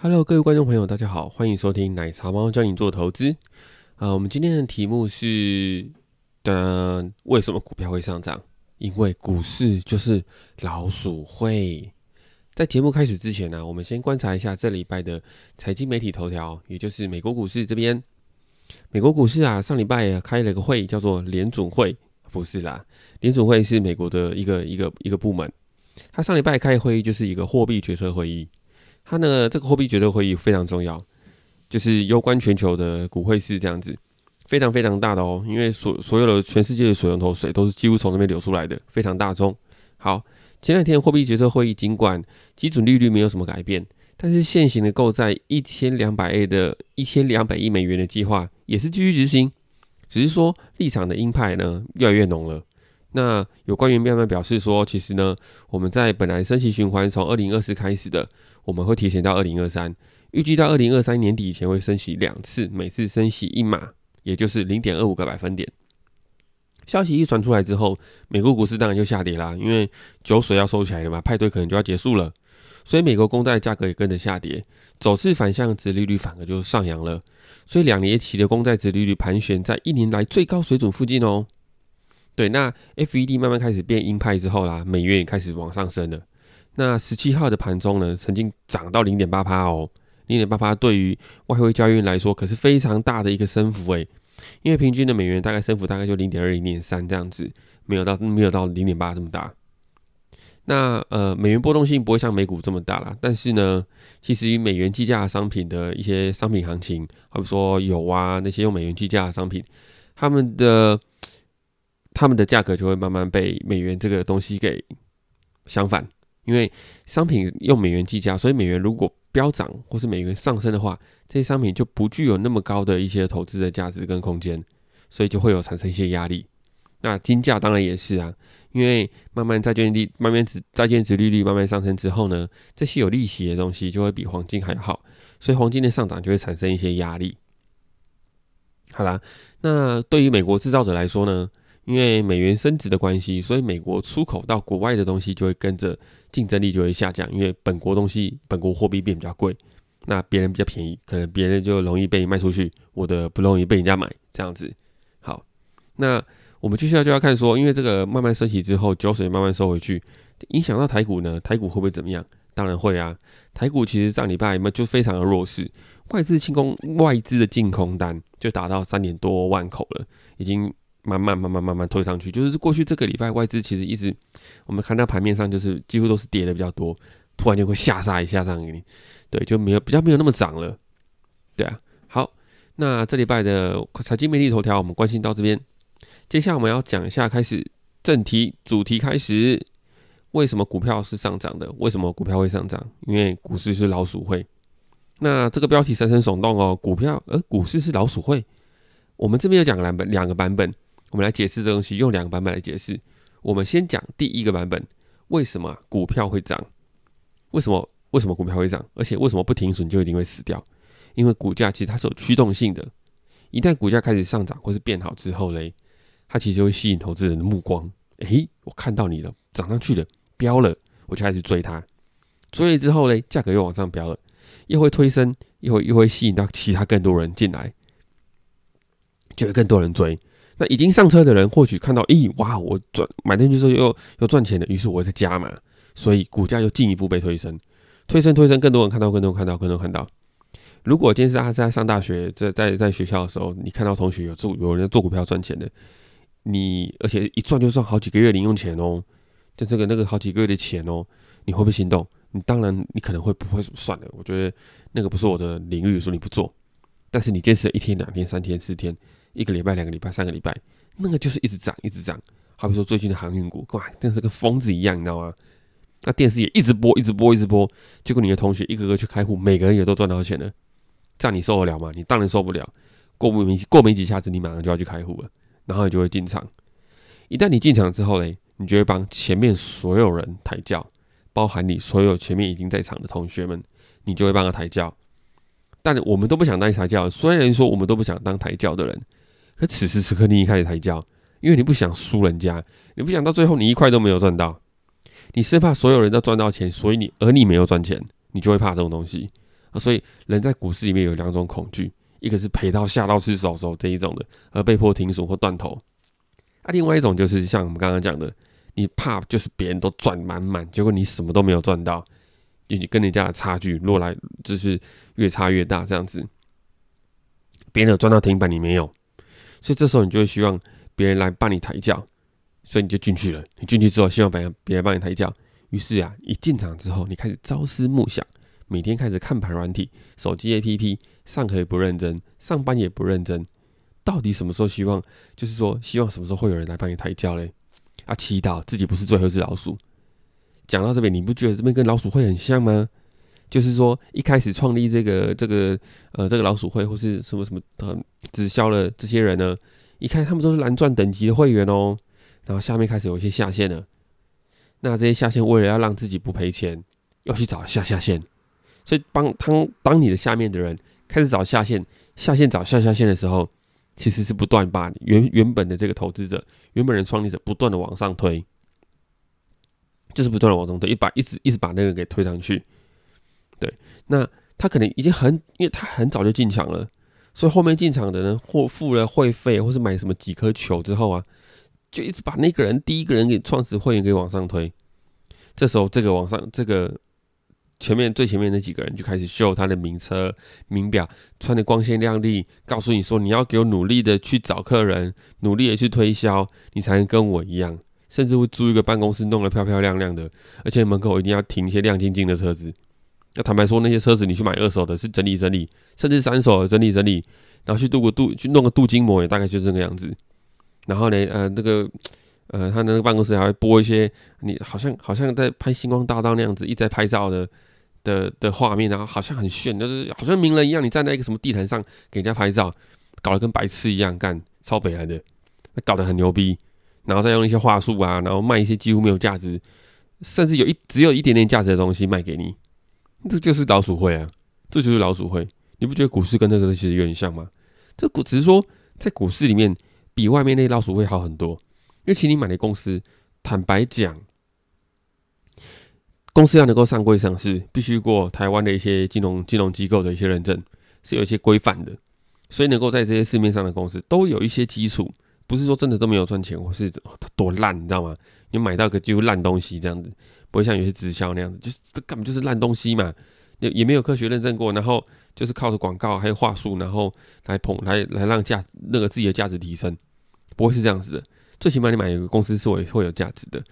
Hello，各位观众朋友，大家好，欢迎收听奶茶猫教你做投资。啊，我们今天的题目是：的为什么股票会上涨？因为股市就是老鼠会。在节目开始之前呢，我们先观察一下这礼拜的财经媒体头条，也就是美国股市这边。美国股市啊，上礼拜开了个会，叫做联准会，不是啦，联准会是美国的一个一个一个部门。他上礼拜开会议就是一个货币决策会议。它呢，这个货币决策会议非常重要，就是攸关全球的股汇市这样子，非常非常大的哦。因为所所有的全世界的水龙头水都是几乎从那边流出来的，非常大宗。好，前两天货币决策会议尽管基准利率没有什么改变，但是现行的购债一千两百亿的一千两百亿美元的计划也是继续执行，只是说立场的鹰派呢越来越浓了。那有官员慢慢表示说，其实呢，我们在本来升息循环从二零二四开始的。我们会提前到二零二三，预计到二零二三年底以前会升息两次，每次升息一码，也就是零点二五个百分点。消息一传出来之后，美国股市当然就下跌啦，因为酒水要收起来了嘛，派对可能就要结束了，所以美国公债价格也跟着下跌，走势反向，值利率反而就上扬了，所以两年期的公债值利率盘旋在一年来最高水准附近哦。对，那 FED 慢慢开始变鹰派之后啦，美元也开始往上升了。那十七号的盘中呢，曾经涨到零点八趴哦，零点八趴对于外汇交易员来说可是非常大的一个升幅诶，因为平均的美元大概升幅大概就零点二、零点三这样子，没有到没有到零点八这么大。那呃，美元波动性不会像美股这么大啦，但是呢，其实以美元计价的商品的一些商品行情，好比说油啊那些用美元计价的商品，他们的他们的价格就会慢慢被美元这个东西给相反。因为商品用美元计价，所以美元如果飙涨或是美元上升的话，这些商品就不具有那么高的一些投资的价值跟空间，所以就会有产生一些压力。那金价当然也是啊，因为慢慢债券利慢慢值债券值利率慢慢上升之后呢，这些有利息的东西就会比黄金还要好，所以黄金的上涨就会产生一些压力。好啦，那对于美国制造者来说呢？因为美元升值的关系，所以美国出口到国外的东西就会跟着竞争力就会下降。因为本国东西、本国货币变比较贵，那别人比较便宜，可能别人就容易被卖出去，我的不容易被人家买，这样子。好，那我们接下来就要看说，因为这个慢慢升起之后，酒水慢慢收回去，影响到台股呢？台股会不会怎么样？当然会啊。台股其实上礼拜嘛就非常的弱势，外资清空，外资的净空单就达到三点多万口了，已经。慢慢慢慢慢慢推上去，就是过去这个礼拜外资其实一直，我们看到盘面上就是几乎都是跌的比较多，突然就会下杀一下这样给你，对，就没有比较没有那么涨了，对啊。好，那这礼拜的财经媒体头条我们关心到这边，接下来我们要讲一下开始正题主题开始，为什么股票是上涨的？为什么股票会上涨？因为股市是老鼠会。那这个标题深深耸动哦，股票呃股市是老鼠会，我们这边有讲两本两个版本。我们来解释这东西，用两个版本来解释。我们先讲第一个版本，为什么股票会涨？为什么？为什么股票会涨？而且为什么不停损就一定会死掉？因为股价其实它是有驱动性的，一旦股价开始上涨或是变好之后嘞，它其实会吸引投资人的目光。诶，我看到你了，涨上去了，飙了，我就开始追它。追了之后嘞，价格又往上飙了，又会推升，又会又会吸引到其他更多人进来，就会更多人追。那已经上车的人或许看到，咦，哇，我赚买进去之后又又赚钱了，于是我在加嘛，所以股价又进一步被推升，推升推升，更多人看到，更多人看到，更多人看到。如果今天是他在上大学，在在在学校的时候，你看到同学有做有人做股票赚钱的，你而且一赚就赚好几个月零用钱哦，就这个那个好几个月的钱哦，你会不会心动？你当然你可能会不会算了？我觉得那个不是我的领域，说你不做，但是你坚持一天、两天、三天、四天。一个礼拜、两个礼拜、三个礼拜，那个就是一直涨、一直涨。好比说最近的航运股，哇，真是跟疯子一样，你知道吗？那电视也一直播、一直播、一直播。结果你的同学一个个去开户，每个人也都赚到钱了。这样你受得了吗？你当然受不了。过不没过没几下子，你马上就要去开户了，然后你就会进场。一旦你进场之后嘞，你就会帮前面所有人抬轿，包含你所有前面已经在场的同学们，你就会帮他抬轿。但我们都不想当抬轿，虽然说我们都不想当抬轿的人。可此时此刻，你一开始抬轿，因为你不想输人家，你不想到最后你一块都没有赚到，你是怕所有人都赚到钱，所以你而你没有赚钱，你就会怕这种东西。啊。所以人在股市里面有两种恐惧，一个是赔到吓到失手手这一种的，而被迫停损或断头；啊，另外一种就是像我们刚刚讲的，你怕就是别人都赚满满，结果你什么都没有赚到，你跟人家的差距落来就是越差越大这样子。别人有赚到停板，你没有，所以这时候你就会希望别人来帮你抬轿，所以你就进去了。你进去之后，希望别人别人帮你抬轿。于是啊，一进场之后，你开始朝思暮想，每天开始看盘软体、手机 APP，上课也不认真，上班也不认真。到底什么时候希望？就是说，希望什么时候会有人来帮你抬轿嘞？啊，祈祷自己不是最后一只老鼠。讲到这边，你不觉得这边跟老鼠会很像吗？就是说，一开始创立这个这个呃这个老鼠会或是什么什么呃直销的这些人呢，一看他们都是蓝钻等级的会员哦，然后下面开始有一些下线了，那这些下线为了要让自己不赔钱，要去找下下线，所以帮当当你的下面的人开始找下线，下线找下下线的时候，其实是不断把原原本的这个投资者、原本的创立者不断的往上推，就是不断的往上推，一把一直一直把那个给推上去。对，那他可能已经很，因为他很早就进场了，所以后面进场的呢，或付了会费，或是买什么几颗球之后啊，就一直把那个人第一个人给创始会员给往上推。这时候，这个往上，这个前面最前面那几个人就开始秀他的名车、名表，穿的光鲜亮丽，告诉你说你要给我努力的去找客人，努力的去推销，你才能跟我一样，甚至会租一个办公室弄得漂漂亮亮的，而且门口一定要停一些亮晶晶的车子。那坦白说，那些车子你去买二手的，是整理整理，甚至三手整理整理，然后去镀个镀，去弄个镀金膜，也大概就这个样子。然后呢，呃，那个，呃，他那个办公室还会播一些，你好像好像在拍星光大道那样子，一直在拍照的的的画面，然后好像很炫，就是好像名人一样，你站在一个什么地毯上给人家拍照，搞得跟白痴一样，干超北来的，那搞得很牛逼，然后再用一些话术啊，然后卖一些几乎没有价值，甚至有一只有一点点价值的东西卖给你。这就是老鼠会啊，这就是老鼠会。你不觉得股市跟那个其实有点像吗？这股只是说在股市里面比外面那老鼠会好很多，因为其实你买的公司，坦白讲，公司要能够上柜上市，必须过台湾的一些金融金融机构的一些认证，是有一些规范的。所以能够在这些市面上的公司都有一些基础，不是说真的都没有赚钱，或是多烂，你知道吗？你买到个就烂东西这样子。不会像有些直销那样子，就是这根本就是烂东西嘛，也也没有科学认证过，然后就是靠着广告还有话术，然后来捧来来让价那个自己的价值提升，不会是这样子的。最起码你买一个公司是会会有价值的，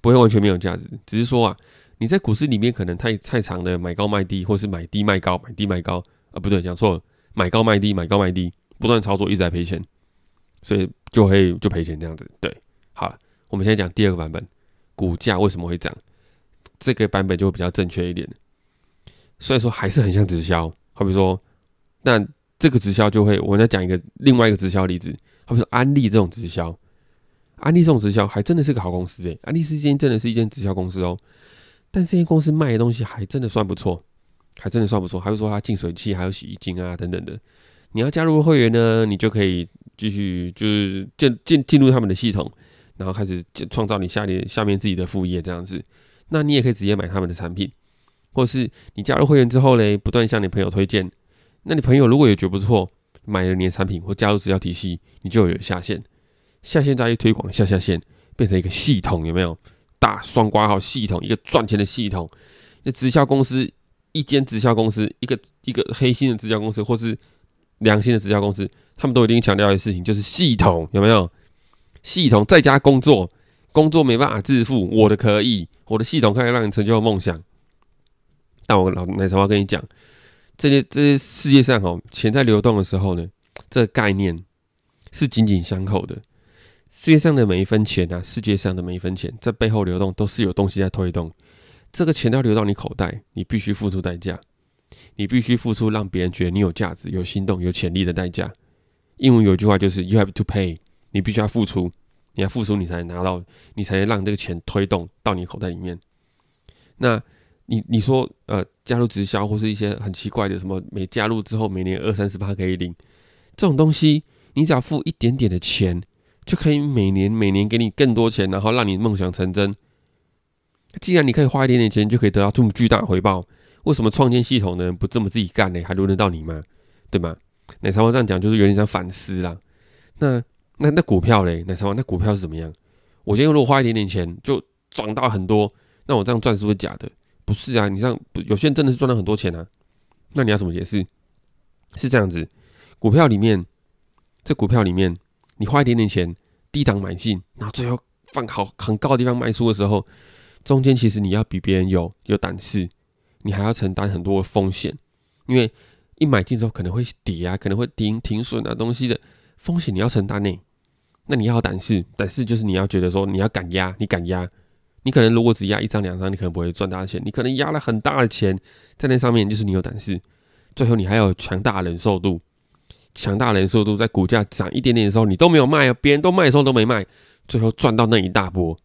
不会完全没有价值。只是说啊，你在股市里面可能太太长的买高卖低，或是买低卖高，买低卖高啊，不对，讲错了，买高卖低，买高卖低，不断操作一直在赔钱，所以就会就赔钱这样子。对，好了，我们现在讲第二个版本，股价为什么会涨？这个版本就会比较正确一点，虽然说还是很像直销，好比说，那这个直销就会，我再讲一个另外一个直销例子，好比说安利这种直销，安利这种直销还真的是个好公司诶，安利是一间真的是一间直销公司哦，但这间公司卖的东西还真的算不错，还真的算不错，还会说它净水器还有洗衣精啊等等的，你要加入会员呢，你就可以继续就是进进进入他们的系统，然后开始创造你下面下面自己的副业这样子。那你也可以直接买他们的产品，或是你加入会员之后嘞，不断向你朋友推荐。那你朋友如果也觉得不错，买了你的产品或加入直销体系，你就有下线。下线再一推广下下线，变成一个系统，有没有？大双挂号系统，一个赚钱的系统。那直销公司，一间直销公司，一个一个黑心的直销公司，或是良心的直销公司，他们都一定强调一个事情，就是系统，有没有？系统在家工作。工作没办法致富，我的可以，我的系统可以让你成就梦想。但我老奶茶话跟你讲，这些这些世界上哦，钱在流动的时候呢，这个概念是紧紧相扣的。世界上的每一分钱啊，世界上的每一分钱在背后流动，都是有东西在推动。这个钱要流到你口袋，你必须付出代价，你必须付出让别人觉得你有价值、有心动、有潜力的代价。英文有一句话就是 “You have to pay”，你必须要付出。你要付出，你才能拿到，你才能让这个钱推动到你口袋里面。那你你说，呃，加入直销或是一些很奇怪的什么，每加入之后每年二三十八可以领这种东西，你只要付一点点的钱，就可以每年每年给你更多钱，然后让你梦想成真。既然你可以花一点点钱就可以得到这么巨大的回报，为什么创建系统的人不这么自己干呢？还轮得到你吗？对吗？奶茶王这样讲就是有点像反思啦。那那那股票嘞？奶茶王那股票是怎么样？我今天如果花一点点钱就涨到很多，那我这样赚是不是假的？不是啊，你像有些人真的是赚了很多钱啊。那你要怎么解释？是这样子，股票里面，这股票里面，你花一点点钱低档买进，然后最后放好很高的地方卖出的时候，中间其实你要比别人有有胆识，你还要承担很多的风险，因为一买进之后可能会跌啊，可能会停停损啊东西的风险你要承担呢。那你要胆识，胆识就是你要觉得说你要敢压，你敢压，你可能如果只压一张两张，你可能不会赚大钱，你可能压了很大的钱在那上面，就是你有胆识。最后你还有强大忍受度，强大忍受度在股价涨一点点的时候，你都没有卖啊，别人都卖的时候都没卖，最后赚到那一大波。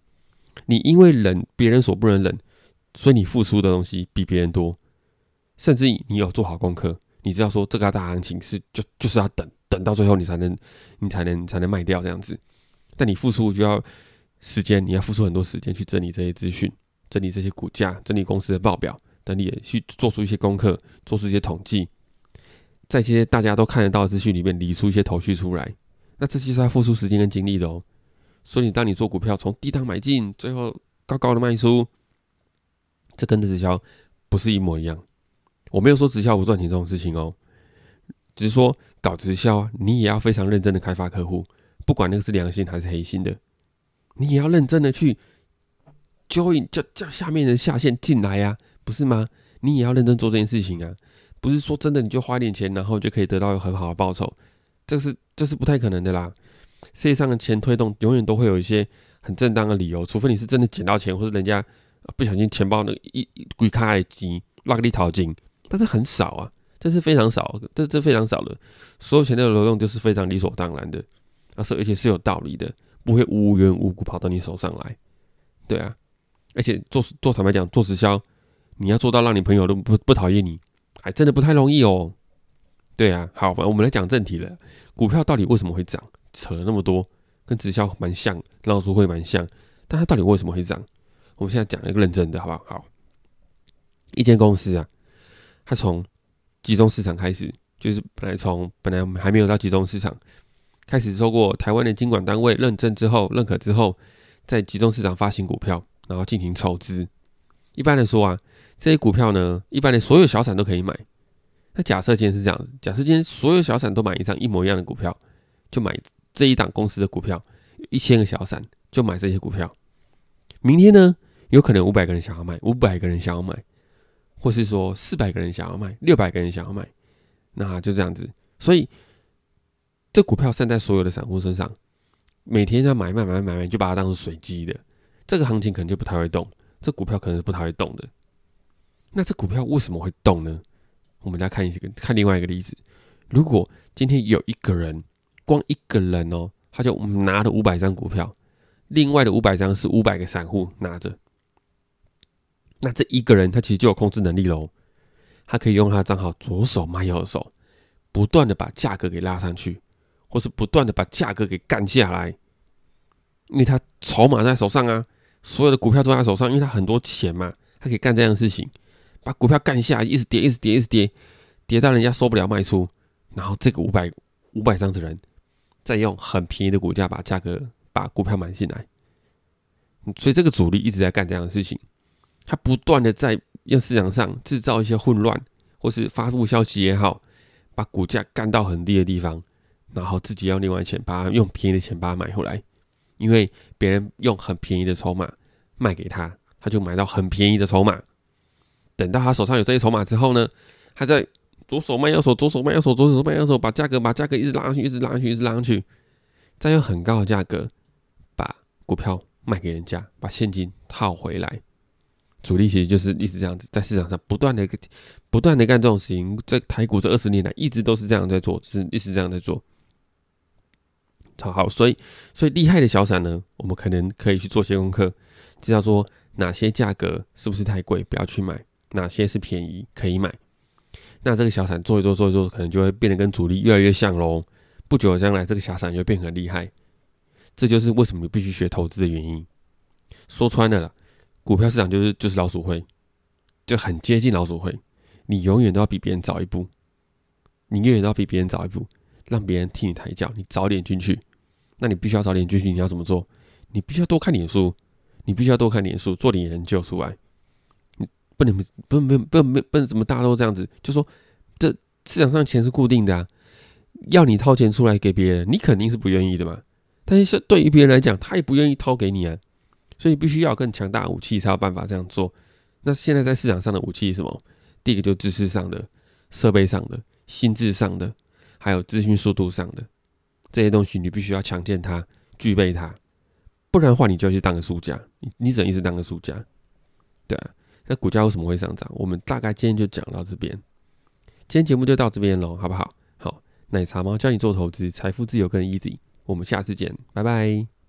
你因为忍别人所不能忍，所以你付出的东西比别人多，甚至你有做好功课，你知道说这个大行情是就就是要等等到最后你才能你才能才能卖掉这样子。但你付出就要时间，你要付出很多时间去整理这些资讯，整理这些股价，整理公司的报表。等你去做出一些功课，做出一些统计，在这些大家都看得到的资讯里面理出一些头绪出来，那这些是要付出时间跟精力的哦。所以，当你做股票从低档买进，最后高高的卖出，这跟直销不是一模一样。我没有说直销不赚钱这种事情哦，只是说搞直销啊，你也要非常认真的开发客户，不管那个是良心还是黑心的，你也要认真的去 join 叫叫下面人下线进来呀。不是吗？你也要认真做这件事情啊！不是说真的你就花点钱，然后就可以得到很好的报酬，这是这是不太可能的啦。世界上的钱推动永远都会有一些很正当的理由，除非你是真的捡到钱，或者人家不小心钱包那一鬼开机拉个里淘金，但是很少啊，这是非常少，这这非常少的。所有钱的流动就是非常理所当然的，而是而且是有道理的，不会无缘无故跑到你手上来。对啊，而且做做坦白讲，做直销。你要做到让你朋友都不不讨厌你，还真的不太容易哦。对啊，好吧，我们来讲正题了。股票到底为什么会涨？扯了那么多，跟直销蛮像，老鼠会蛮像，但它到底为什么会涨？我们现在讲一个认真的，好不好？好，一间公司啊，它从集中市场开始，就是本来从本来我们还没有到集中市场，开始透过台湾的监管单位认证之后、认可之后，在集中市场发行股票，然后进行筹资。一般来说啊。这些股票呢，一般的所有小散都可以买。那假设今天是这样子，假设今天所有小散都买一张一模一样的股票，就买这一档公司的股票，一千个小散就买这些股票。明天呢，有可能五百个人想要买，五百个人想要买，或是说四百个人想要卖，六百个人想要卖，那就这样子。所以这股票散在所有的散户身上，每天要买卖买卖买卖，就把它当成随机的。这个行情可能就不太会动，这股票可能是不太会动的。那这股票为什么会动呢？我们来看一个，看另外一个例子。如果今天有一个人，光一个人哦，他就拿了五百张股票，另外的五百张是五百个散户拿着，那这一个人他其实就有控制能力喽。他可以用他的账号左手卖右手，不断的把价格给拉上去，或是不断的把价格给干下来，因为他筹码在手上啊，所有的股票都在手上，因为他很多钱嘛，他可以干这样的事情。把股票干下，一直跌，一直跌，一直跌，跌到人家受不了卖出，然后这个五百五百张的人再用很便宜的股价把价格把股票买进来，所以这个主力一直在干这样的事情，他不断的在用市场上制造一些混乱，或是发布消息也好，把股价干到很低的地方，然后自己要另外钱把它用便宜的钱把它买回来，因为别人用很便宜的筹码卖给他，他就买到很便宜的筹码。等到他手上有这些筹码之后呢，他在左手卖右手，左手卖右手，左手卖右手，把价格把价格一直拉上去，一直拉上去，一直拉上去，再用很高的价格把股票卖给人家，把现金套回来。主力其实就是一直这样子，在市场上不断的、不断的干这种事情。在台股这二十年来，一直都是这样在做，是一直这样在做。好，所以，所以厉害的小散呢，我们可能可以去做些功课，知道说哪些价格是不是太贵，不要去买。哪些是便宜可以买？那这个小散做一做做一做，可能就会变得跟主力越来越像喽。不久的将来，这个小散就会变很厉害。这就是为什么你必须学投资的原因。说穿了啦，股票市场就是就是老鼠会，就很接近老鼠会。你永远都要比别人早一步，你永远都要比别人早一步，让别人替你抬轿，你早点进去。那你必须要早点进去，你要怎么做？你必须要多看点书，你必须要多看点书，做点研究出来。你不能不能不能不不怎么大家都这样子，就说这市场上钱是固定的啊，要你掏钱出来给别人，你肯定是不愿意的嘛。但是对于别人来讲，他也不愿意掏给你啊，所以必须要更强大的武器才有办法这样做。那现在在市场上的武器是什么？第一个就是知识上的、设备上的、心智上的，还有资讯速度上的这些东西，你必须要强健它、具备它，不然的话，你就要去当个输家。你只能一直当个输家，对啊。那股价为什么会上涨？我们大概今天就讲到这边，今天节目就到这边喽，好不好？好，奶茶猫教你做投资，财富自由更 easy。我们下次见，拜拜。